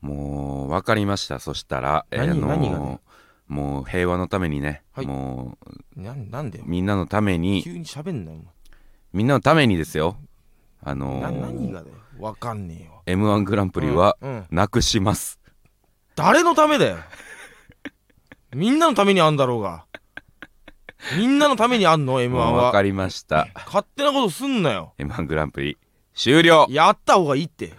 もう分かりました。そしたら何何がね？もう平和のためにね、はい。もななんでうみんなのために急に喋んなよみんなのためにですよ。あおのー、何がだよ？わかんねえよ。m 1グランプリはなくします、誰のためだよ？みんなのためにあんだろうが。みんなのためにあんの？m 1は。分かりました。勝手なことすんなよ。m 1グランプリ終了。やった方がいいって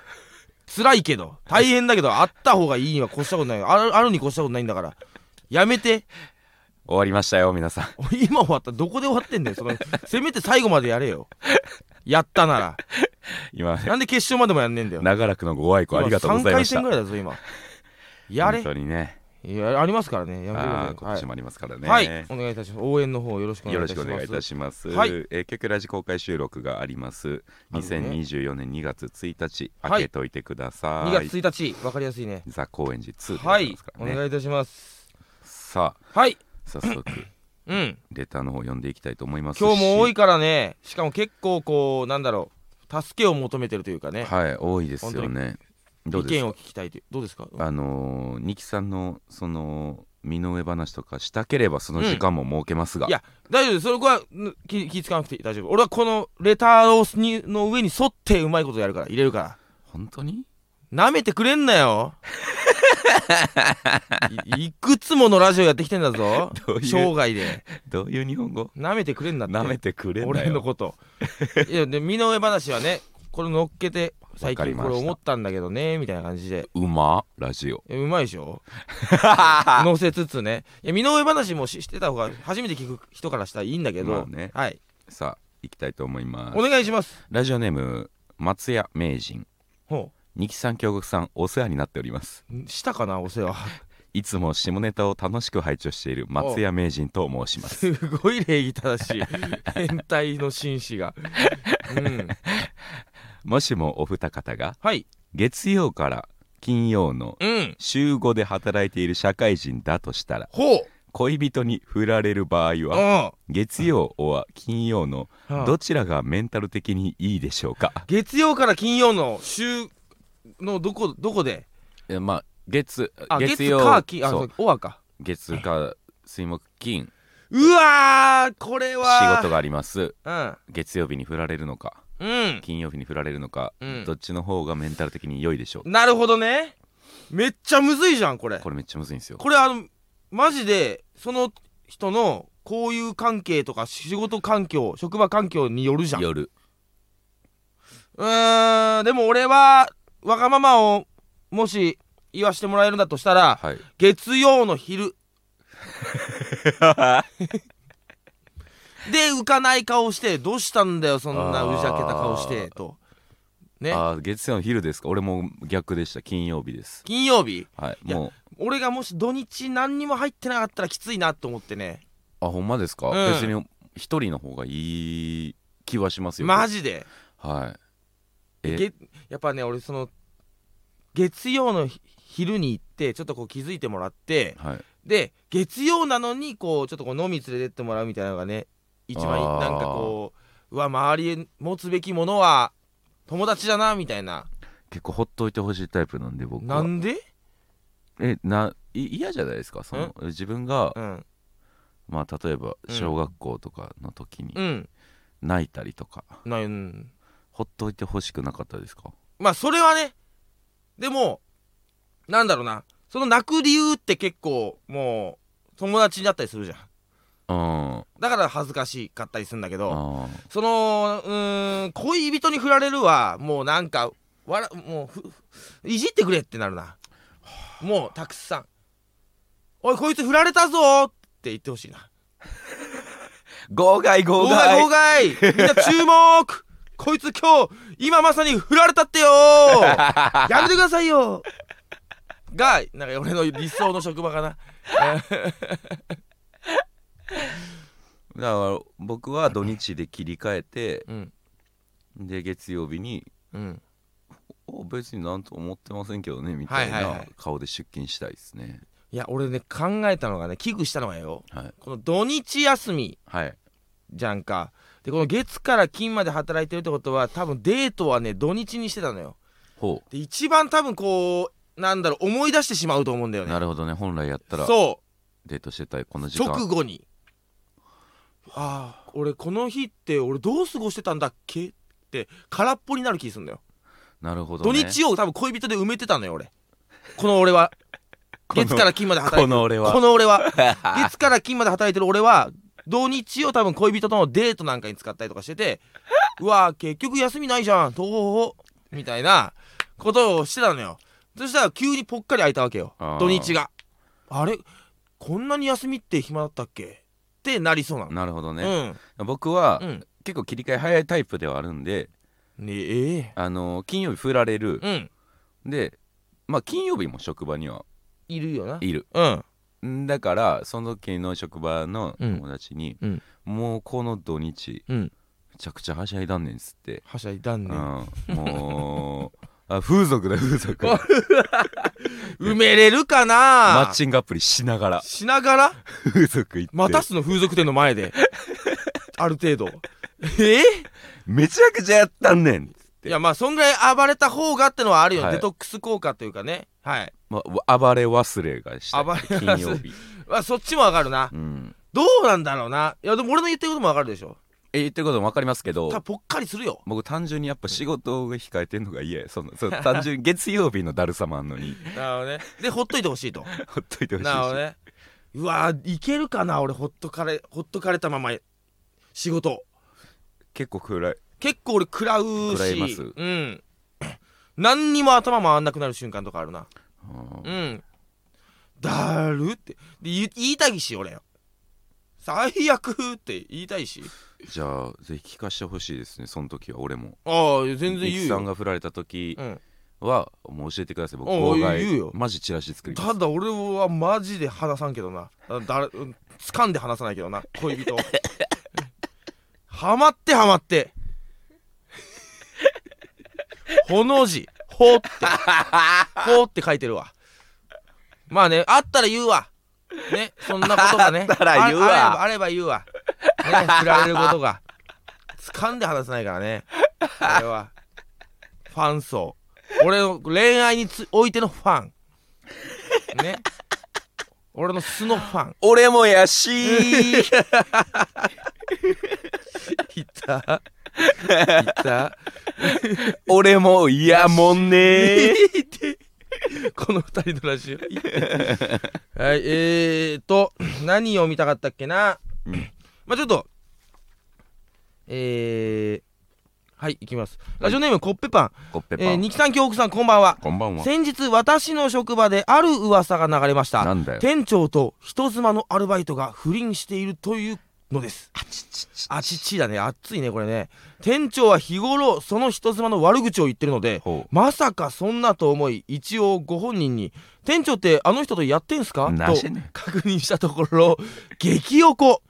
辛いけど大変だけどあった方がいいには越したことない。あるあるに越したことないんだから。やめて。終わりましたよ皆さん。今終わった。どこで終わってんだよ。そのせめて最後までやれよ。やったなら。今ねなんで決勝までもやんねえんだよ。長らくのご愛顧ありがとうございました。3回戦ぐらいだぞ今。やれ。本当にねいやありますからね。やめてください。今年もありますからね、はい、はい、お願いいたします。応援の方よろしくお願よろいいたします。しくお願いいたします。はい。えー、曲ラジ公開収録があります。あるね。2024年2月1日、はい。開けといてください。2月1日わかりやすいね。ザ・高円寺2でごはい。お願いいたします。さはい。あ、早速、うん。レターの方読んでいきたいと思います。し。今日も多いからね。しかも結構こうなんだろう助けを求めてるというかね。はい、多いですよね。意見を聞きたいというどうですか？あのー、ニキさんの、その、身の上話とかしたければその時間も設けますが、いや大丈夫それはぬ気気使わなくて大丈夫。俺はこのレターをにの上に沿ってうまいことやるから入れるから。本当に？なめてくれんなよ。いいくつものラジオやってきてんだぞ。生涯で。どういう日本語？なめてくれんなって。なめてくれんなよ。俺のこと。いやで身の上話はねこれ乗っけて最近これ思ったんだけどねみたいな感じで。うまラジオ。うまいでしょ？乗せつつね。いや身の上話もししてた方が初めて聞く人からしたらいいんだけど、まあね。はい。さあ、行きたいと思います。お。願いします。ラジオネーム松屋名人。ほ二木さん京極さんお世話になっております。うんしたかなお世話。いつも下ネタを楽しく拝聴している松屋名人と申します。すごい礼儀正しい。変態の紳士が。うんもしもお二方がはい。月曜から金曜のうん。週5で働いている社会人だとしたらほう。恋人に振られる場合はあ月曜は金曜のあどちらがメンタル的にいいでしょうか？月曜から金曜の週のどこどこで？えまあ月あ月月曜火金あそそううおわか。月火水木金。うわーこれは。仕事があります。うん。月曜日に振られるのかうん。金曜日に振られるのか、うん。どっちの方がメンタル的に良いでしょう？なるほどね。めっちゃむずいじゃんこれ。これめっちゃむずいんですよ。これあのマジでその人の交友関係とか仕事環境職場環境によるじゃん。う夜ーんでも俺はわがままをもし言わしてもらえるんだとしたらはい。月曜の昼 で浮かない顔してどうしたんだよそんなうじゃけた顔してと。ね。あー月曜の昼ですか？俺も逆でした金曜日です。金曜日？はいいやも俺がもし土日何にも入ってなかったらきついなと思ってね。うあほんまですか、うん。別に一人の方がいい気はしますよ。マジで？はい。え？げやっぱね俺その月曜のひ昼に行ってちょっとこう気づいてもらってはい。で月曜なのにこうちょっとこう飲み連れてってもらうみたいなのがね一番なんかこううわ周りへ持つべきものは友達だなみたいな。結構ほっといてほしいタイプなんで僕は。なんで？えない嫌じゃないですか？その自分がうん。まあ例えばうん。小学校とかの時にうん。泣いたりとか、なうん。ほっといてほしくなかったですか？まあそれはねでもなんだろうな。その泣く理由って結構もう友達になったりするじゃんだから恥ずかしかったりするんだけどあそのうーん恋人に振られるはもうなんかわらもういじってくれってなるな。もうたくさん「おいこいつ振られたぞ!」って言ってほしいな。号外号号外号外。みんな注目。こいつ今日今まさに振られたってよ。やめてくださいよ。がなんか俺の理想の職場かな だから僕は土日で切り替えてうん。で月曜日にうん。お別になんと思ってませんけどねみたいはいはいはない。顔で出勤したいですね。いや俺ね考えたのがね危惧したのがよ。はい。この土日休み。はい。じゃんか。でこの月から金まで働いてるってことは多分デートはね土日にしてたのよ。ほで一番多分こうなんだろう思い出してしまうと思うんだよね。なるほどね。本来やったらそデートしてたいこのう時間。直後にああ。俺この日って俺どう過ごしてたんだっけ？って空っぽになる気するんだよ、なるほど、土ね、日を多分恋人で埋めてたのよ俺。この俺は。この月から金まで働いてる。この俺は。この俺は。月から金まで働いてる俺は土日を多分恋人とのデートなんかに使ったりとかしてて うわ結局休みないじゃん。とみたいなことをしてたのよ。そしたら急にぽっかり空いたわけよ。あー。土日が。あれ？こんなに休みって暇だったっけ？ってなりそうなの。なるほどうね、ん。僕は、うん。結構切り替え早いタイプではあるんでねええ。あの金曜日振られる、うん。でまあ金曜日も職場にはいるよな。いる。うん。んだからその時の職場のうん。友達に、うん。もうこの土日うん。めちゃくちゃはしゃいだんねんっつって、はしゃいだんねうん、もうあ風俗だ風俗。埋めれるかな？マッチングアプリしながら。しながら？風俗行って。またすの風俗店の前で。ある程度。え？めちゃくちゃやったんねんいやまあそんぐらい暴れた方がってのはあるよ、はい。デトックス効果というかね。はい。まあ、暴れ忘れがした。暴れ。金曜日、まあそっちもわかるな。うん、どうなんだろうな。いやでも俺の言ってることもわかるでしょえ言ってることも分かりますけどただぽっかりするよ。僕単純にやっぱ仕事が控えてんのが嫌や。その そう単純に月曜日のだるさもあんのに。なるほどね。でほっといてほしいと。ほっといてほしいし。なるほどね。うわいけるかな俺ほっとかれほっとかれたまま仕事。結構暗い。結構俺食らうし。食らいます。うん。何にも頭回んなくなる瞬間とかあるな。うんうん。だるって。で言いたいし俺最悪って言いたいし。じゃあぜひ聞かせてほしいですねその時は俺も。ああ全然言ミキさんうよが振られた時うん。はもう教えてください僕妨害言うよ。マジチラシ作りただ俺はマジで話さんけどな。だ掴んで話さないけどな恋人 ハマってハマって。ほの字。ほって。ほって書いてるわ。まあねあったら言うわねそんなことがね。あったら言うわ。ああればあれば言うわ。ね振られることが。掴んで話さないからね。これは。ファン層。俺の恋愛につおいてのファン。ね。俺の素のファン。俺もやし。いた。いた。俺もいやもんね この二人のラジオ。はいえーと何を見たかったっけな、うんまあちょっとえー、はい行きます。ラジオネームコッペパン、コッペパン。えー、ニキさん京極さんこんばんは。こんばんは。先日私の職場である噂が流れました。なんだよ。店長と人妻のアルバイトが不倫しているというのです。あちちちあちちだね。熱いねこれね。店長は日頃その人妻の悪口を言ってるのでほまさかそんなと思い一応ご本人に「店長ってあの人とやってんすか?」と確認したところ激おこ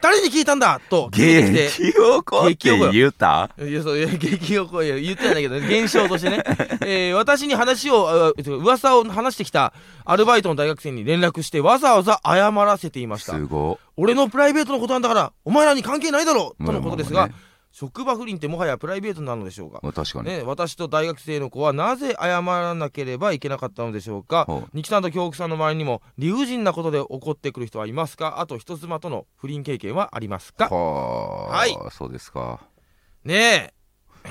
誰に聞いたんだと聞激おこって言うた？いやそういや激おこいや言ってないんだけどね現象としてね、えー私に話を噂を話してきたアルバイトの大学生に連絡してわざわざ謝らせていました。すご。俺のプライベートのことなんだからお前らに関係ないだろうとのことですが、まあまあまあね職場不倫ってもはやプライベートなのでしょうか？まあ確かに。ね、私と大学生の子はなぜ謝らなければいけなかったのでしょうか？ほう。二木さんと京極さんの周りにも理不尽なことで怒ってくる人はいますか？あと人妻との不倫経験はありますか？はあ、はい。そうですか。ね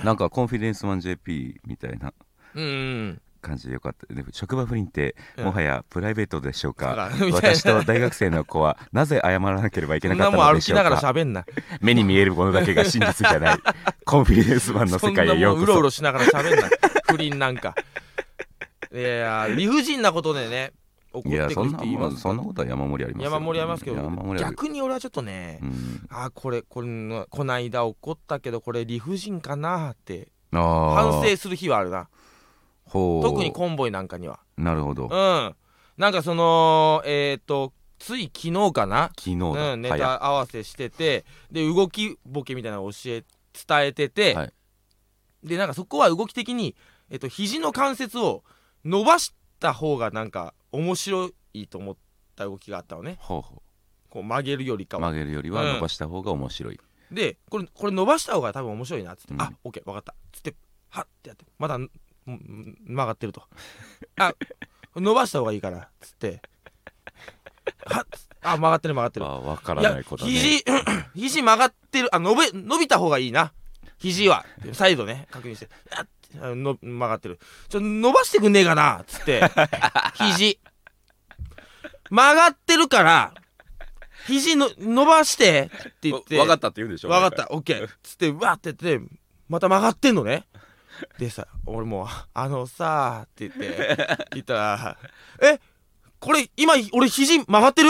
なんかコンフィデンスマン JP みたいな。えうん感じでよかった。職場不倫ってうんもはやプライベートでしょうか、だから みたいな。私と大学生の子は なぜ謝らなければいけそなんかったのでしょう歩きながらか喋んな。目に見えるものだけが真実じゃない。コンフィデンスマンの世界へようこそ。うろうろしながら喋んな。不倫なんか。いや理不尽なことでね怒いやそんなことは山盛りありますよ。山盛りありますけど逆に俺はちょっとね、うん。あこれこれのこないだ怒ったけどこれ理不尽かなって反省する日はあるな特にコンボイなんかには。なるほど。うん。なんかそのえっ、とつい昨日かな、昨日だ、うん、ネタ合わせしててで動きボケみたいなのを教え伝えてて、はい。でなんかそこは動き的に、えっと肘の関節を伸ばした方がなんか面白いと思った動きがあったのね。ほうほこう曲げるよりかうは。曲げるよりは伸ばした方が面白い、でこれこれ伸ばした方が多分面白いなっつって、うん。あオッケー分かったっつってはってやってまだうん曲がってると。あ伸ばした方がいいからっつって。ああ曲がってる曲がってる。あ分からないことね。肘肘曲がってる。あ伸び伸びた方がいいな。肘は。再度ね。確認して。ああの曲がってる。ちょ伸ばしてくんねえかな。っつって。肘。曲がってるから肘の伸ばしてって言って。分かったって言うんでしょ分かった。オッケー。っつってわって言ってまた曲がってんのね でさ俺もう「あのさ」って言って 言ったら「えこれ今俺肘曲がってる？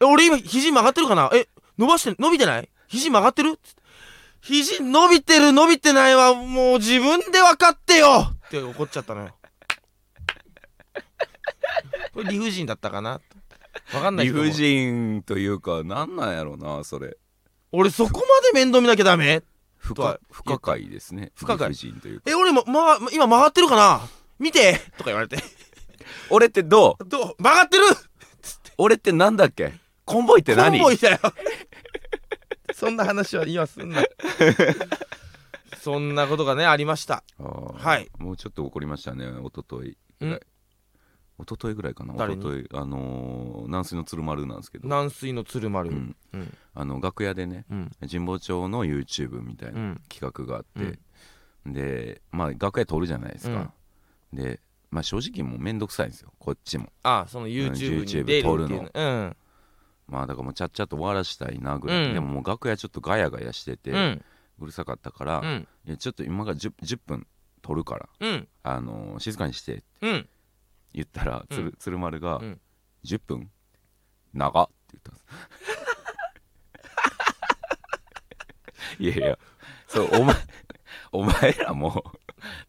え俺今肘曲がってるかな？え伸ばして伸びてない？肘曲がってる?」肘伸びてる伸びてないはもう自分で分かってよ！って怒っちゃったのよ。これ理不尽だったかな？分かんない理不尽というかなんなんやろうなそれ。俺そこまで面倒見なきゃダメ？不可不可解ですね。不可解。え俺も、ま、今曲がってるかな？見て！とか言われて。俺ってどう？どう？曲がってる！俺ってなんだっけ？コンボイって何？コンボイだよ。そんな話は今すんな。そんなことがねありました。はい。もうちょっと怒りましたね一昨日ぐらい。ん一昨日ぐらいかな。一昨日あのー南水の鶴丸なんですけど。軟水の鶴丸。ううん。んうん。あの楽屋でねうん。神保町の YouTube みたいうなん。企画があって、でまあ楽屋撮るじゃないですか、でまあ正直もうめんどくさいんですよ。こっちも。あその YouTube に YouTube 出る撮るの。うん。まあだからもうちゃっちゃと終わらしたいなぐらい、うん。でももう楽屋ちょっとガヤガヤしてて、ううんるさかったから、うん。いやちょっと今から 10, 10分撮るから、うん。あのー静かにしてって。うん言ったら、つうん。る鶴丸が、うん10分？長っって言ったんです。いやいやそうお前お前らも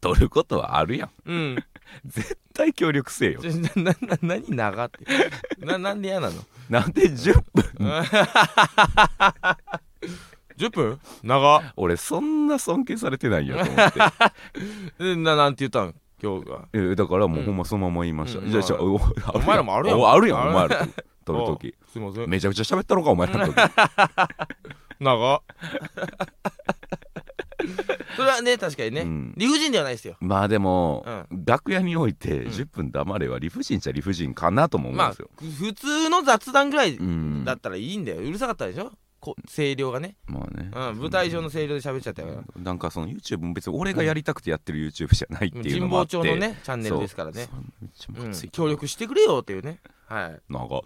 撮ることはあるやん。うん。絶対協力せえよ。ちょなな何長って？ななんで嫌なの？なんで10分？10分？長俺そんな尊敬されてないやと思って。でななんて言ったの？今日が。えだからもううん。ほんまそのまま言いました、うん。じゃあじゃあおお前らもあるやん。おあるやんお前ら。撮るときすいません。めちゃくちゃ喋ったのかお前らの時。長 それはね確かにね、うん。理不尽ではないですよ。まあでも、う楽屋においてうん。10分黙れは理不尽っちゃ理不尽かなとも思うんまあですよ、普通の雑談ぐらいうん。だったらいいんだよ。うるさかったでしょ？こ声量がね、まあね、うん、舞台上の声量で喋っちゃったから、なんかその YouTube も別に俺がやりたくてやってる YouTube じゃないっていう神のもあって。保町のねチャンネルですからね。そう。ん。協力してくれよっていうね。はい。長っ。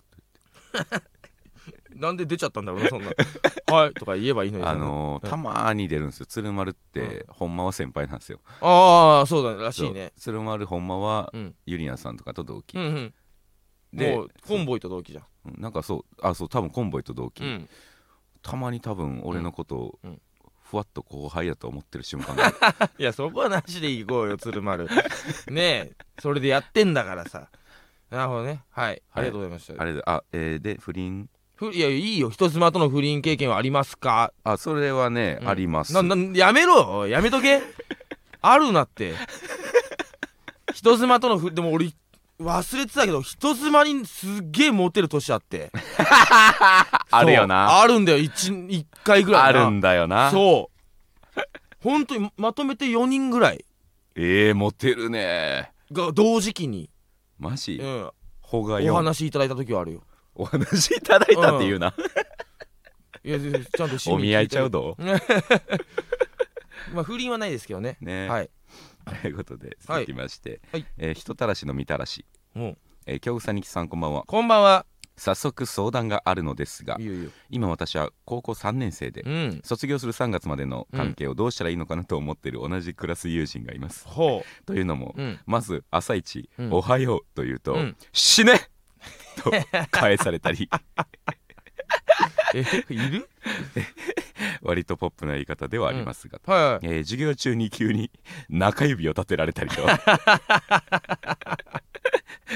なんで出ちゃったんだろうなそんな。はい。とか言えばいいのに。あのーうん。たまーに出るんですよ。鶴丸って、ほん。まは先輩なんですよ。ああそうだらしいね。鶴丸ほんまは、うん。ゆりやさんとかと同期、うんうん。でコンボイと同期じゃん。うんなんかそう。あそう多分コンボイと同期、うんたまに多分俺のことを、うん。ふわっと後輩やと思ってる瞬間が いやそこはなしでいこうよ鶴丸。ねえそれでやってんだからさ。なるほどね。はい。ありがとうございました、あれであえーで不倫？ふいやいいよ。人妻との不倫経験はありますか？あそれはね、うん。あります。ななやめろ！やめとけ。あるなって。人妻とのふでも俺忘れてたけど人妻にすっげえモテる年あって。あるよな。あるんだよ。1, 一回ぐらいな。あるんだよな。そう。本当にまとめて4人ぐらい。えー、モテるね。が同時期に、マジ、うん、ほがお4話いただいた時はあるよ。お話いただいたっていうな、いやでちゃんとお見合いちゃうど？まあ不倫はないですけどね。ね。はいということではい続きまして、はい。えー人たらしのみたらし、もう。えー、京草にきさんこんばんは。こんばんは。早速相談があるのですが今私は高校3年生でうん。卒業する3月までの関係をどうしたらいいのかなと思っている同じクラス友人がいます。ほ というのも、ううん。まず朝一、うん。おはようと言うと、うん。死ねと返されたり。えいる？割とポップな言い方ではありますが、はいはい。えー授業中に急に中指を立てられたりと。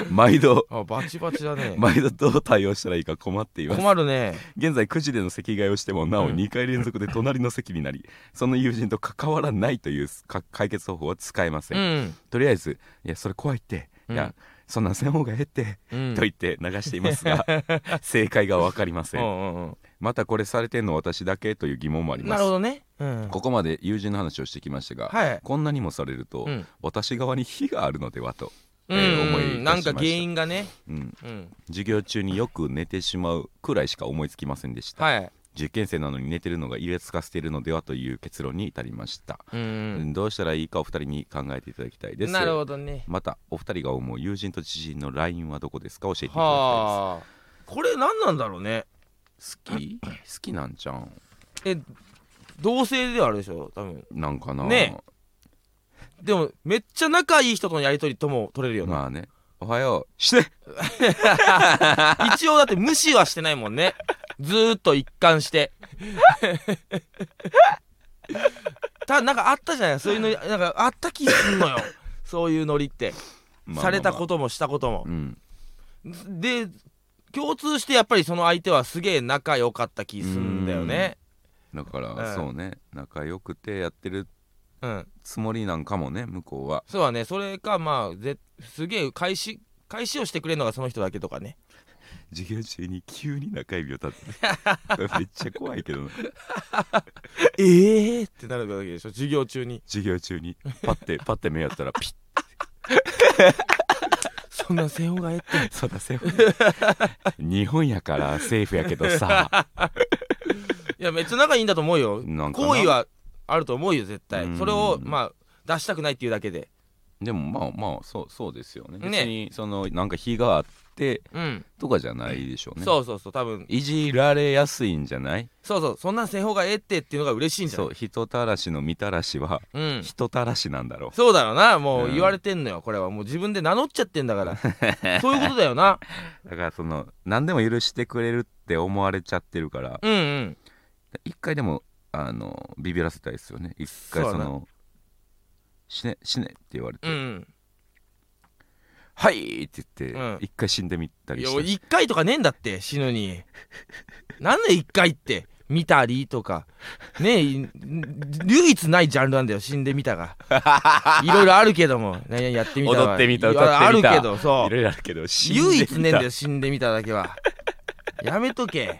毎度あバチバチだね。毎度どう対応したらいいか困っています。困るね。現在9時での席替えをしてもなおうん。2回連続で隣の席になり、その友人と関わらないというか解決方法は使えませ、うん。んとりあえず「いやそれ怖いって、うん。いやそんなんせん方がええって、うん。と言って流していますが 正解が分かりませうんんうんうん。またこれされてんの私だけという疑問もあります。なるほどね。うん。ここまで友人の話をしてきましたが、はい。こんなにもされると、うん。私側に非があるのではと、うん。えー思い出しました。なんか原因がね。うん、うん。授業中によく寝てしまうくらいしか思いつきませんでした、はい受験生なのに寝てるのがイラつかせているのではという結論に至りました、うん。どうしたらいいかお二人に考えていただきたいです。なるほどね。またお二人が思う友人と知人の LINE はどこですか教えていただきたいはあこれ何なんだろうね。です好き？好きなんじゃん？え同性ではあるでしょ？多分。なんかな。ね。でもめっちゃ仲いい人とのやり取りとも取れるよな、まあね。おはよう。して。一応だって無視はしてないもんねずーっと一貫して。たなんかあったじゃない？そういうのなんかあった気すんのよ。そういうノリって。まあまあまあ。されたこともしたことも。うん。で共通してやっぱりその相手はすげえ仲良かった気すんだよね。だから、うん。そうね。仲良くてやってるうん。つもりなんかもね向こうは。そうだね。それかまあぜすげえ返し返しをしてくれるのがその人だけとかね授業中に急に中指を立てて。めっちゃ怖いけどな。え えー、ってなるわけでしょ？授業中に。授業中にパッて パッて目やったらピッ。そんなせんほうがええって。そうだセーフ日本やからセーフやけどさ。いやめっちゃ仲いいんだと思うよ。好意はあると思うよ絶対。うん。それをまあ出したくないっていうだけででもまあまあそうそうですよね。ね。別にそのなんか日があってうん、とかじゃないでしょうね。そうそうそう多分。いじられやすいんじゃない？そうそうそんなんせんほうがええってっていうのが嬉しいんじゃない？うそ人たらしのみたらしはうん。人たらしなんだろう。そうだろうな。もううん。言われてんのよこれは。もう自分で名乗っちゃってんだから。そういうことだよな。だからその何でも許してくれるって思われちゃってるから。うんうん。一回でもあのビビらせたいですよね。一回そうだな。その死ね死ねって言われて、うんはいって言って、うん。一回死んでみたいやりして。一回とかねえんだって死ぬに。なんで一回って見たりとか。ねえい唯一ないジャンルなんだよ死んでみたが。いろいろあるけども。ねやってみた踊ってみた歌ってみた。あるけどそいうろいろあるけど死んでみた唯一ねえんだよ死んでみただけは。やめとけ。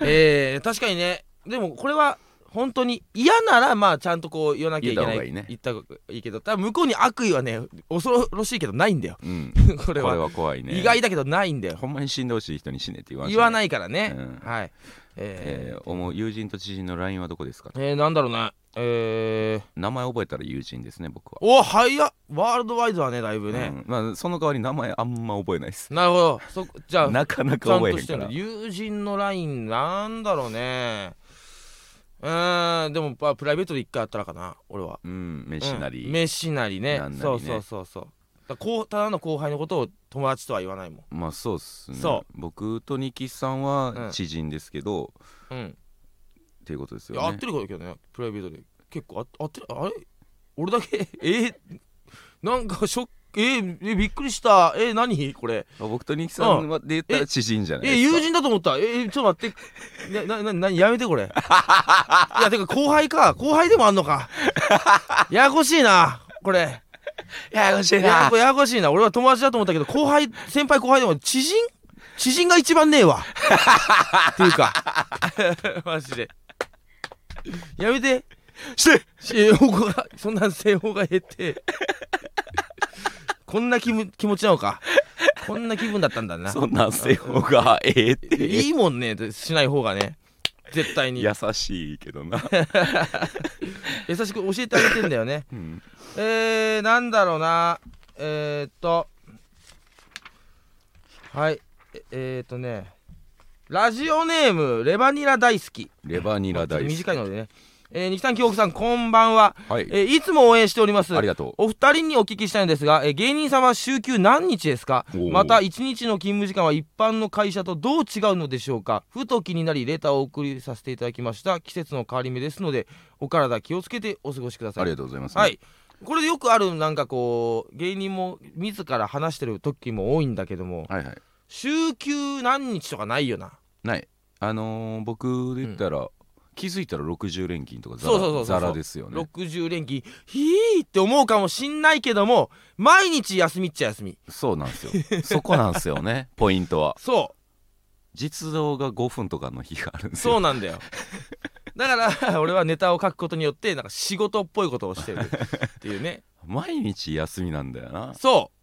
えー、確かにね。でもこれは本当に嫌ならまあちゃんとこう言わなきゃいけない言った方がいいね。言った方がいいけど多分向こうに悪意はね恐ろしいけどないんだよ。うん。これは。怖いね。意外だけどないんだよ。ほんまに死んでほしい人に死ねって言わんし言わないいからね、うん。はい。えー。えー、思う友人と知人の LINE はどこですかえー、なんだろうなえー、名前覚えたら友人ですね僕は。お早っ。ワールドワイドはねだいぶね、うん。まあ、その代わり名前あんま覚えないです。なるほど。そじゃあなかなか覚えへんから。としてる友人のラインなんだろうねうーんでもまあプライベートで一回あったらかな俺は。うん飯なり、うん飯なりね。そうそうそうそう。だこうただの後輩のことを友達とは言わないもまあそうっすね。そ僕とニキさんうん。は知人ですけど、んうん。っていうことですいよね。や合ってるけどねプライベートで。結構あ合ってるあれ？俺だけ？え？ー、なんかショックえー、えびっくりした。えー、何？これ。僕とニキさんはで言ったら知人じゃないえ友人だと思った。えー、ちょっと待って。ななななやめてこれ。いやてか後輩か。後輩でもあんのか。ややこしいなこれ。ややこしいややこややこしいな。俺は友達だと思ったけど後輩先輩後輩でも知人？知人が一番ねえわ。っていうか。マジで。やめて。して。そんな正方が減ってこんな気む気持ちなのか。こんな気分だったんだな。そんなんせよがええって。いいもんねしない方がね。絶対に。優しいけどな、優しく教えてあげてんだよね。うん。えー、なんだろうな。えー、っと。はい。ええー、っとね。ラジオネームレバニラ大好き。レバニラ大好き。短いのでねえー、二木さん京極さんこんばんは、はい。えーいつも応援しております。ありがとお二人にお聞きしたいんですが、えー芸人さんは週休何日ですか？また一日の勤務時間は一般の会社とどう違うのでしょうか？ふと気になりレターをお送りさせていただきました。季節の変わり目ですのでお体気をつけてお過ごしくださうあいりがとうございます、はい。これでよくあるなんかこう芸人も自ら話してる時も多いんだけどもはいはい。週休何日とかないよな。ない。あのー僕で言ったら、気づいたら60連勤とかザそうそうそうそう。ラザラですよね。60連勤ひーって思うかもしんないけども毎日休みっちゃ休み。そうなんですよ。そこなんですよね ポイントは。そ実動が5分とかの日があるんうですよ。そうなんだよ。だから俺はネタを書くことによってなんか仕事っぽいことをしてる っていうね。毎日休みなんだよな。そう。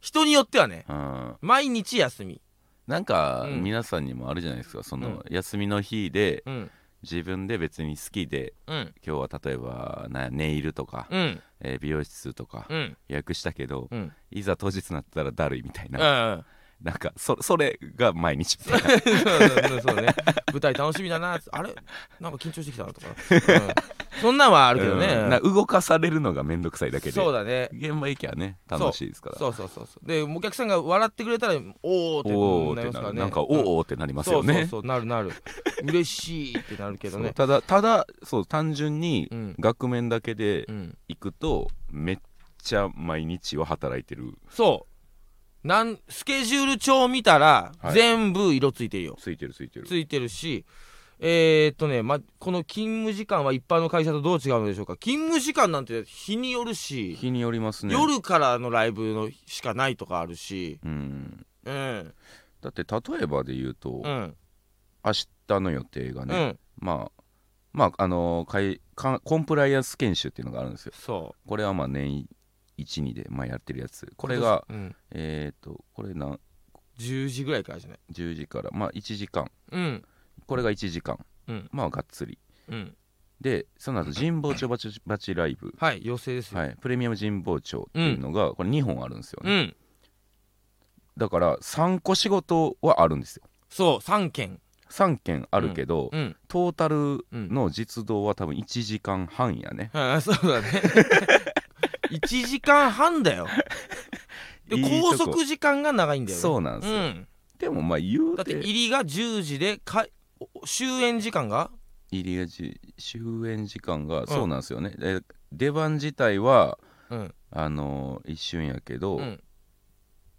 人によってはねうん。毎日休み。なんかうん。皆さんにもあるじゃないですか。そのうん。休みの日でうん自分で別に好きでうん。今日は例えばなネイルとか、うん。えー美容室とかうん。予約したけど、うん。いざ当日になったらだるいみたいうんな、なんかそそれが毎日みたいな。そうね。舞台楽しみだなあれ？なんか緊張してきたなとか、うん。そんなんはあるけどね、うん。な動かされるのがめんどくさいだけで。そうだね。現場行きゃね楽しいですから。そう。そうそうそうでお客さんが笑ってくれたらおおってななりますからね。るなんかうん。おおってなりますよね。そうそうそう。なるなる。嬉しいってなるけどね。ただただそう単純にうん。額面だけでうん。行くとめっちゃ毎日は働いてる。そうなんスケジュール帳見たら、はい。全部色ついてるよ。ついてるついてる。ついてるしえー、っとね、ま、この勤務時間は一般の会社とどう違うのでしょうか？勤務時間なんて日によるし、日によりますね。夜からのライブのしかないとかあるしうん。うん。だって例えばで言うと、うん。明日の予定がうね、ん。まあまああのかいかコンプライアンス研修っていうのがあるんですよ。そこれはまあ年12で、まあ、やってるやつ。うこれがうん、えっ、とこれな10時ぐらいからじゃない？10時からまあ1時間。うん。これが1時間。うん。まあがっつり。うん。でその後神保町バチバチライブ、はい要請ですよ、はい、プレミアム神保町っていうのが、これ2本あるんですよね、うん。だから3個仕事はあるんですよ。そう3件。3件あるけど、うん。トータルの実動は多分1時間半やね、ああそうだね 1時間半だよ。でいいとこ。拘束時間が長いんだよね。そうなんですよ。うん。でもまあ言うだってて入りが10時でかお終演時間が？入りがじ終演時間がそうなんですよね、で出番自体はうん、あの一瞬やけど、うん、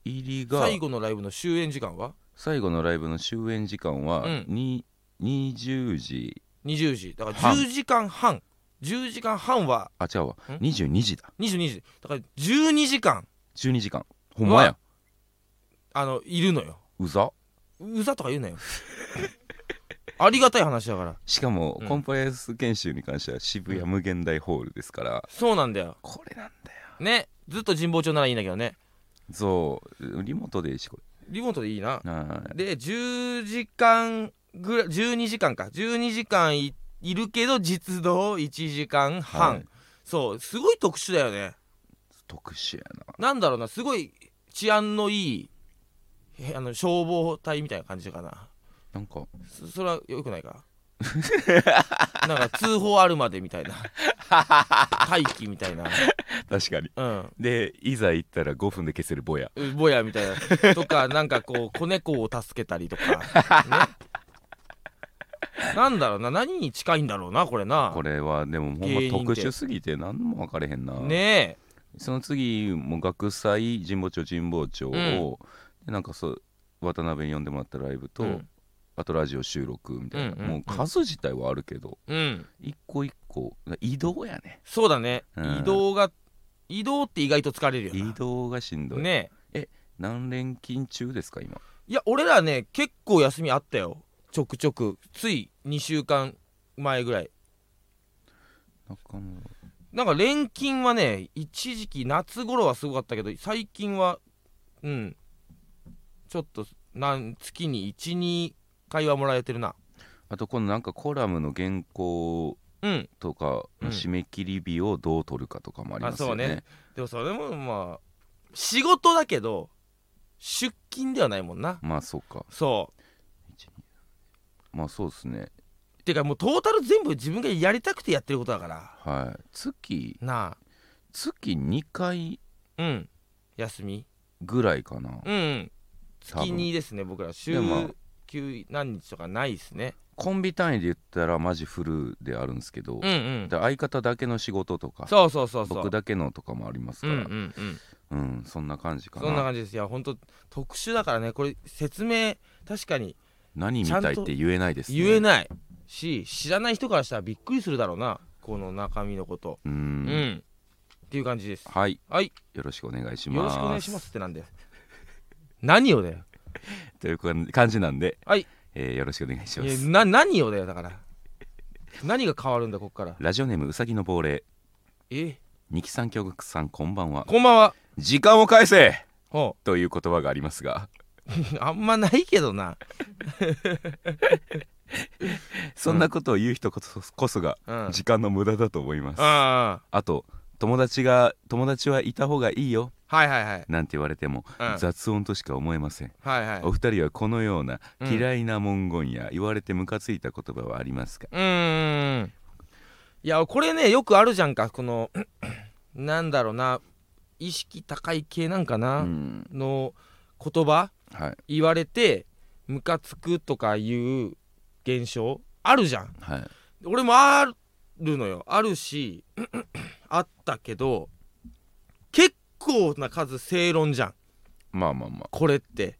入りが最後のライブの終演時間は？最後のライブの終演時間は、うん。に20時。20時。だから半。10時間半10時間半はあ違うわ。ん？22時だ。22時だから12時間12時間ほんまや。あのいるのよ。うざ？うざとか言うなよ。ありがたい話だから。しかも、うん。コンプライアンス研修に関しては渋谷無限大ホールですから、そうなんだよ。これなんだよ。ね。ずっと神保町ならいいんだけどね。そう。リモートでいいしこリモートでいいな。れはい。で10時間ぐらい12時間か12時間いいるけど実動1時間半、はい。そうすごい特殊だよね。特殊やな。なんだろうなすごい治安のいいへあの消防隊みたいな感じかな。なんか。そそれはよくないか？なんか通報あるまでみたいな。待機みたいな。確かに。うん。でいざ行ったら5分で消せるボヤうぼやみたいな。とかなんかこう子猫を助けたりとか。ね なんだろうな何に近いんだろうなこれな。これはでもほんま特殊すぎて何も分かれへんな。ねその次も学祭神保町神保町を、でなんかそう渡辺に呼んでもらったライブと、うん。あとラジオ収録みたいな、うんうんうん。もう数自体はあるけどえうん。一個一個移動やね。そうだね、うん。移動が移動って意外と疲れるよな。移動がしんどい、ね何連勤中ですか今？いや俺らね結構休みあったよちょくちょくつい2週間前ぐらい。なんか連勤はね一時期夏頃はすごかったけど最近はうん。ちょっとなん月に12回はもらえてるな。あとこのなんかコラムの原稿うんとかうん。締め切り日をどう取るかとかもありますよね,、あそうね。でもそれもまあ仕事だけど出勤ではないもんな。まあそうか。そまあそうですね。うてかもうトータル全部自分がやりたくてやってることだから。はい。月な月2回あうん。休み。ぐらいかな、うんうん。月にですね僕ら。週休何日とかないですね。コンビ単位で言ったらマジフルであるんですけど、うんうん。で相方だけの仕事とかそうそうそうそう。僕だけのとかもありますうんから、うんうん。うんそんな感じかな。そんな感じです。いや本当特殊だからね。これ説明確かに何みたいって言えないですね。言えないし知らない人からしたらびっくりするだろうな。この中身のこと。うーうん。んっていう感じです。はい。はい。よろしくお願いします。よろしくお願いしますってなんだよ何をだよ。という感じなんで、はい。えーよろしくお願いします。いやな何をだよだから。何が変わるんだこっから。ラジオネームうさぎの亡霊。え？二木さん京極さんこんばんは。こんばんは。時間を返せ。ほという言葉がありますが。う あんまないけどな。そんなことを言う人こそこそがうん。時間の無駄だと思います。ああと友達が友達はいた方がいいよ。あはいはいはい。なんて言われてもうん。雑音としか思えません。はいはい。お二人はこのようなうん。嫌いな文言や言われてムカついた言葉はありますか？うーんいやこれねよくあるじゃんか。このなんだろうな。意識高い系なんかうな、ん。の言葉。はい言われてムカつくとかいう現象あるじゃん。はい。俺もあるのよ。あるし あったけど結構な数正論じゃん。まあまあまあ。これって。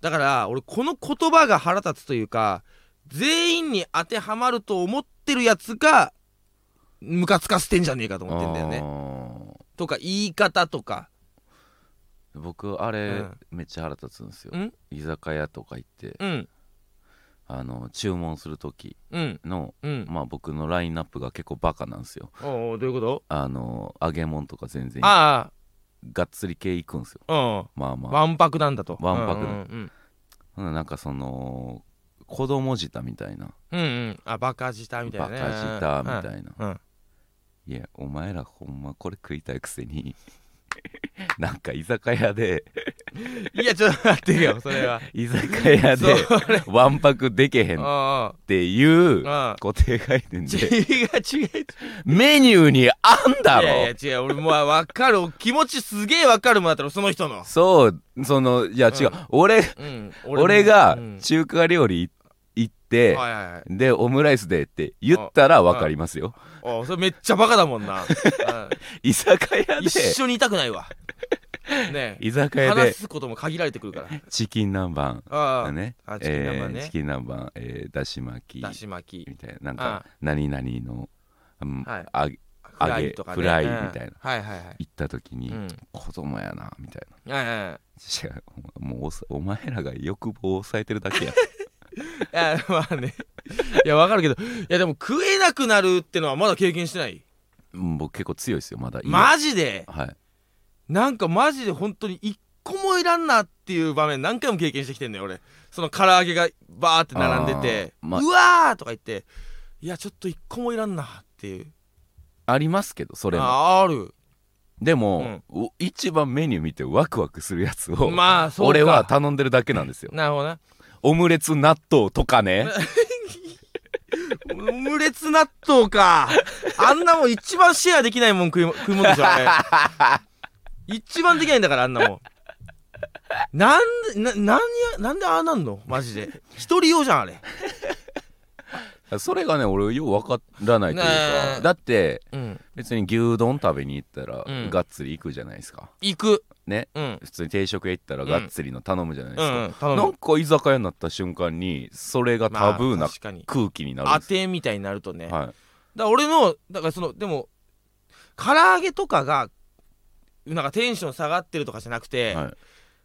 だから俺この言葉が腹立つというか全員に当てはまると思ってるやつがムカつかせてんじゃねえかと思ってんだよね。ねとか言い方とか僕あれ、うんめっちゃ腹立つんですよ。ん？居酒屋とか行ってうん。あの注文する時うん。のうん。まあ僕のラインナップが結構バカなんですよ。おうどういうこと？あの揚げ物とか全然あがっつり系行くんですよ。あまあまあ。わんぱくなんだと。わんぱくうんうんほななんかその子供舌みたいな。うんうん。うんあバカ舌みたいなね。バカ舌みたいな、いやお前らほんまこれ食いたいくせに なんか居酒屋で。いやちょっと待ってよそれは。居酒屋でわんぱくでけへんっあていう固定概念違うで違う。メニューにあんだろ。いやいや違う俺もう分かる気持ちすげえ分かるもんだったらその人の、そうそのいや違う、うん。俺うん、俺がうん。中華料理行って、はいはいはい。でオムライスでって言ったら分かりますよ。あそれめっちゃバカだもんな、うん。居酒屋で。一緒にいたくないわ。ね居酒屋話ですことも限られてくるから。チキン南蛮ああ。ね。あチキン南蛮ね。えーチキン南蛮、えーだし巻きだし巻き。みたいな。なんあか何々の、うんはい。あげフライとかね。フライうんみたいな。はいはいはい。行った時に、うん。子供やなみたいな。はいはいはい。もうお前らが欲望を抑えてるだけや。い やまあね。いやわかるけど。いやでも食えなくなるってのはまだ経験してない？うん僕結構強いですよまだ。マジで？はい。なんかマジで本当に一個もいらんなっていう場面何回も経験してきてんのよ俺。その唐揚げがバーって並んでて、まうわーとか言っていやちょっと一個もいらんなっていう。ありますけどそれも。あある。でも、お一番メニュー見てワクワクするやつを、まあ俺は頼んでるだけなんですよ。なるほどなオムレツ納豆とかね。オムレツ納豆か。あんなもん一番シェアできないもん食い食い物でしょ一番できないんだからあんなもん。なんでななんやなんでああなんの？マジで。一人用じゃんあれ。それがね俺よう分からないというねかえ。だってうん。別に牛丼食べに行ったら、うん。がっつり行くじゃないですか。行く。ね。うん。普通に定食屋行ったらうんがっつりの頼むじゃないですか、うん。なんか居酒屋になった瞬間にそれがタブーまあな確かに。空気になるん当です。てみたいになるとね、だかはいら俺のだからそのでも唐揚げとかがなんかテンション下がってるとかじゃなくて、はい。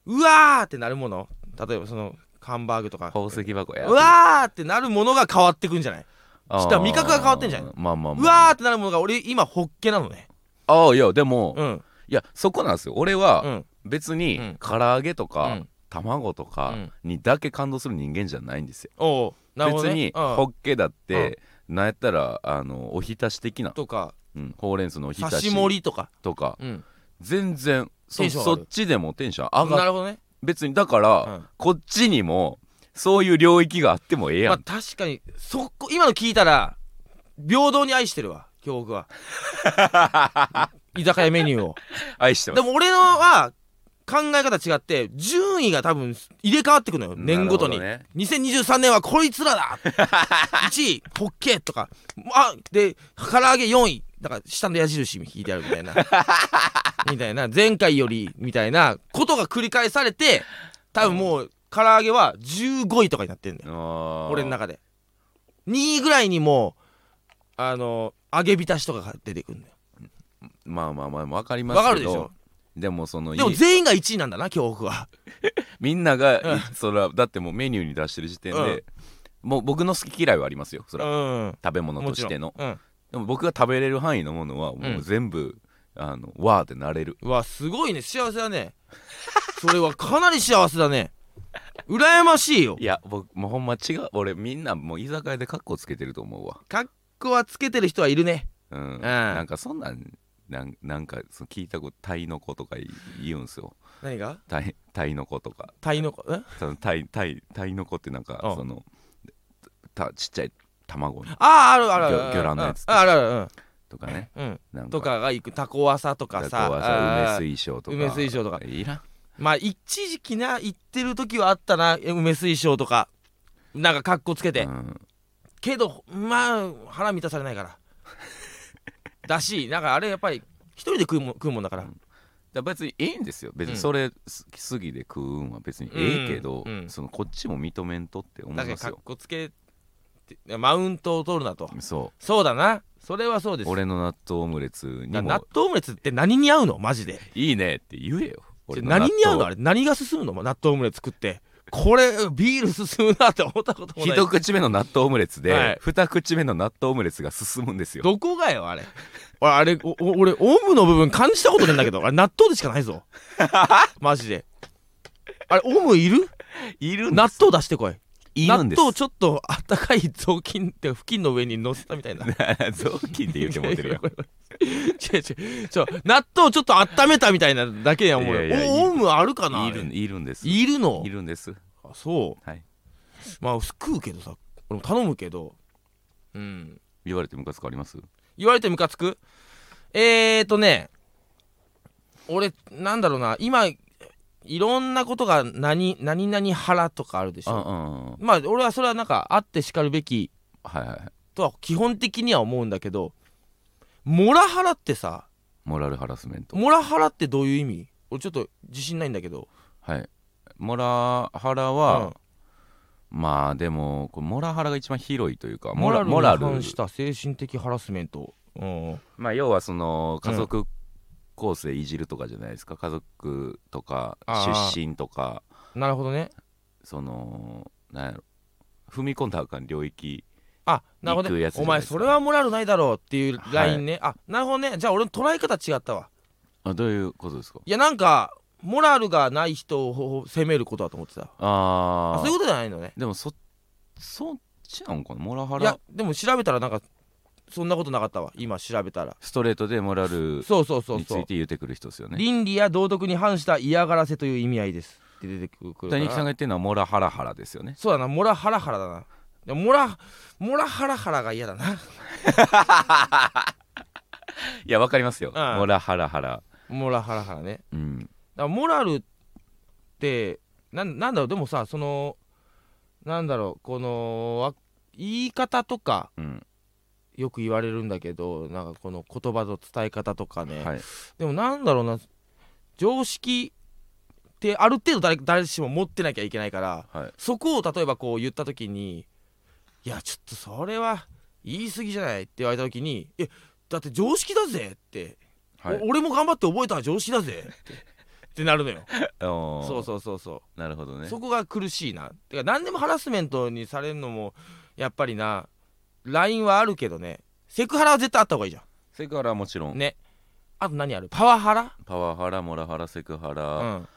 うわーってなるもの。例えばそのハンバーグとか。宝石箱や。うわーってなるものが変わってくんじゃない？したら味覚が変わってんじゃんまあまあうまあ。わーってなるものが俺今ホッケなのね。ああいやでも、いうん。やそこなんですよ。俺は、うん。別に、うん。唐揚げとか、うん。卵とかうん。にだけ感動する人間じゃないんですよ、ね、別にうん。ホッケだって、なんやったらあのおひたし的な、とか。うん、ほうれん草のおひた刺しし盛りとか。とか。うん。全然そっちでもテンション上がるなるほどね別にだから、うん。こっちにもそういう領域があってもええやん、まあ確かにそこ今の聞いたら平等に愛してるわ京極は。居酒屋メニューを。愛してます。でも俺のは考え方違って順位が多分入れ替わってくのよ年ごとに、なる2023年はこいつらだ。1位ホッケーとか。あで唐揚げ4位だから下の矢印引いてあるみたいな。みたいな。前回よりみたいなことが繰り返されて多分もう唐揚げは15位とかになってんだよ。俺の中で。2位ぐらいにもうあの揚げ浸しとかが出てくるんだよ。まあまあまあ分かりますけど。わかるでしょ？でもそのでもい全員が1位なんだな恐怖は。みんなが、うん。それはだってもうメニューに出してる時点で、うん。もう僕の好き嫌いはありますよそれは、うん。食べ物としての。うんでも僕が食べれる範囲のものはもう全部、あのわーってなれる。うわすごいね。幸せだね。それはかなり幸せだね。羨ましいよ。いや僕もうほんま違う。俺みんなもう居酒屋でカッコつけてると思うわ。かっこはつけてる人はいるね。うん、なんかそんなんなんなんかその聞いたことタイの子とか言うんすよ。何が？タイタイの子とか。タイの子？え？そのタイタイタイの子ってなんかうん。そのたちっちゃい卵に。あああるある魚魚卵のやつうんあるあるとかね。うん、とかが行く。タコワサとかさ。梅水晶とか。梅水晶とか。いらん。まあ一時期な行ってる時はあったな。梅水晶とか。なんかカッコつけて、うん。けどまあ腹満たされないから。だしなんかあれやっぱり一人で食うもん食うもんだから、だから別にええんですよ。別うん。にそれ好きすぎで食うんは別にええけど、うんうん。そのこっちも認めんとって思いますよ。コつけてマウントを取るなと。そそうだな。それはそうです。う俺の納豆オムレツになも納豆オムレツって何に合うの？マジで。いいねって言えよ。何に合うの？あれれ何が進むの？納豆オムレツ作って。これビール進むなって思ったこともない。一口目の納豆オムレツで、はい。二口目の納豆オムレツが進むんですよ。どこがよあれ？俺 あれ俺オムの部分感じたことねえんだけど。あれ納豆でしかないぞ。マジで。あれオムいる？いるん納豆出してこいいるんです。納豆ちょっとあったかい雑巾って布巾の上に乗せたみたいな。雑巾って言うて持ってるよ。違う違う。ちょ納豆ちょっと温めたみたいなだけやん俺いやいやおオムあるかないるいるんです。いるの？いるんです。あそう。はい。まあ食うけどさ俺も頼むけど。うん。言われてムカつくあります？言われてムカつく？えーとね俺なんだろうな。今いろんなことが何何々腹とかあるでしょ？うんうんうん。まあ俺はそれはなんかあってしかるべきとは基本的には思うんだけどモラハラってさモラルハラスメント。モラハラってどういう意味？俺ちょっと自信ないんだけど。はい。モラハラは、まあでもモラハラが一番広いというかモラルにモラル。反した精神的ハラスメント。うん。まあ要はその家族構成いじるとかじゃないですか、家族とか出身とか。なるほどね。そのなんやろ。踏み込んだらあかん領域。あなるほどね。お前それはモラルないだろうっていうラインね、あなるほどね。じゃあ俺の捉え方違ったわ。あどういうことですか？いやなんかモラルがない人を責めることだと思ってた。あああそういうことじゃないのね。でもそそっちなのかな？モラハいやラでも調べたらなんかそんなことなかったわ今調べたら。ストレートでモラルそうそうそうにつそういて言ってくる人ですよね。倫理や道徳に反した嫌がらせという意味合いです。って出てくるから。谷木さんが言ってるのはモラハラハラですよね。そうだな。モラハラハラだな。でもモラモラハラハラが嫌だな。いやわかりますよ。うん。モラハラハラ。モラハラハラね。うん。だからモラルってなんなんだろう。でもさそのなんだろう。このわ言い方とかうんよく言われるんだけどなんかこの言葉の伝え方とかね、はい。でもなんだろうな常識ってある程度誰誰しも持ってなきゃいけないからはい。そこを例えばこう言った時に「いやちょっとそれは言い過ぎじゃない?」って言われた時に「えだって常識だぜ」って、はい。お俺も頑張って覚えたら常識だぜ」ってってなるのよ。そそうそうそうそう。なるほどね。そこが苦しいな。てか何でもハラスメントにされるのもやっぱりな LINE はあるけどね。セクハラは絶対あった方がいいじゃセクハラはもちろん、んね。あと何ある？パワハラ？パワハラモラハラセクハラ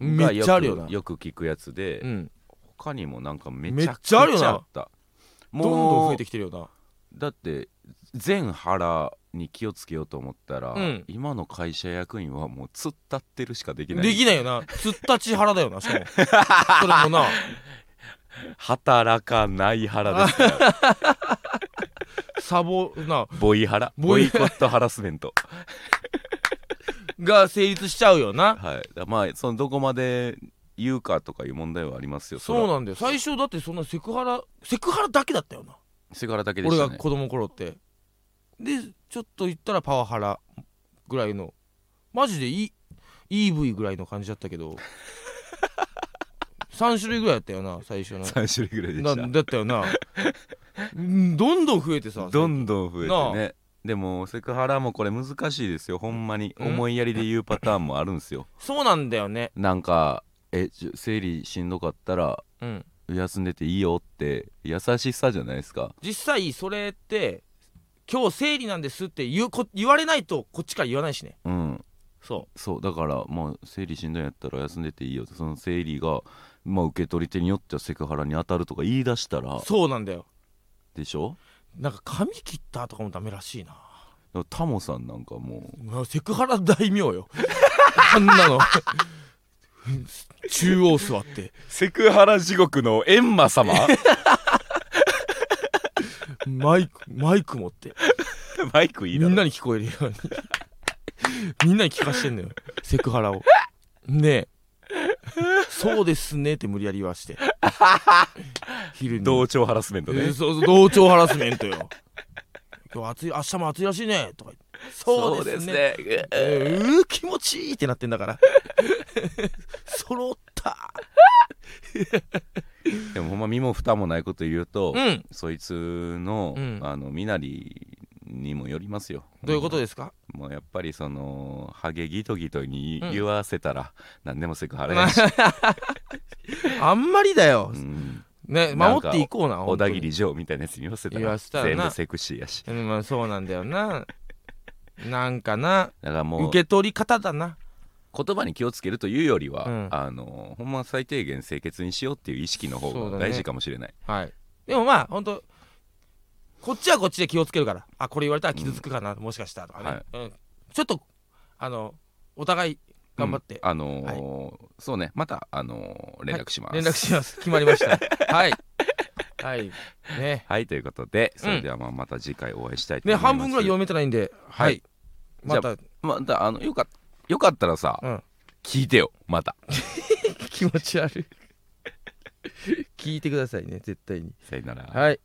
うん。がめっちゃあるよな。よく聞くやつで、うん。他にもなんかめちゃくちちゃあるよな。ゃあったどんどん増えてきてるよな。だって全腹に気をつけようと思ったら、うん。今の会社役員はもう突っ立ってるしかできない。できないよな。つったち腹だよなしかも。それもな。働かない腹ですから サボな。ボイハラ？ボイボイコットハラスメント。が成立しちゃうよな。はい。まあそのどこまで言うかとかいう問題はありますよそうななんだよ。最初だってそんなセクハラセクハラだけだったよな。セクハラだけでしたね。俺が子供の頃って。でちょっと言ったらパワハラぐらいの。マジでい EV ぐらいの感じだったけど3種類ぐらいだったよな最初の。3種類ぐらいでした。なだったよな。う んどんどん増えてさどんどん増えてね。でもセクハラもこれ難しいですよ。ほんまに。うん。思いやりで言うパターンもあるんですよ。そうなんだよね。なんかえ生理しんどかったらうん。休んでていいよって優しさじゃないですか。実際それって今日生理なんですって言うこ言われないとこっちから言わないしね。うん。そそうだからまあ生理しんどいんやったら休んでていいよその生理がまあ受け取り手によってはセクハラに当たるとか言い出したら。うそうなんだよ。でしょ？なんか髪切ったとかもダメらしいな。タモさんなんかもう。まあセクハラ大名よ。あんなの。中央座って。セクハラ地獄の閻魔様？マイクマイク持って。マイクいい。みんなに聞こえるように。みんなに聞かしてんのよ。セクハラを。ねえ そうですねって無理やり言わして。昼に。同調ハラスメントね。えーそうそう同調ハラスメントよ。今日暑い明日も暑いらしいね。とか言って。そうですね。ね。えーうー気持ちいいってなってんだから。揃った。でもほんま身も蓋もないこと言うと、うん。そいつの、うん。あの身なりにもよりますよ。どういうことですか？もうやっぱりそのハゲギトギトにうん。言わせたら、何でもセクハラやし、あんまりだよ。うん。ね守っていこうな小田切城みたいなやつに言わせた言らわせたらな。全部セクシーやし。うんまあそうなんだよな。なんかな。だからもう受け取り方だな。言葉に気をつけるというよりは、うん。あのほんま最低限清潔にしようっていう意識の方そうだね。が大事かもしれない、はい。でもまあ本当こっちはこっちで気をつけるから。あこれ言われたら傷つくかな、もしかしたらとかね、はい。うん、ちょっとあのお互い頑張って、うん。あのーそうね。また、あのー連絡します、連絡します。決まりました。はい。はい。ね。はいということでそれではまあまた次回お会いしたいと思ねいます、半分ぐらい読めてないんで。ははい。いまた。またあのよかよかったらさ、うん。聞いてよまた。気持ち悪い。聞いてくださいね絶対に。さよなら。はい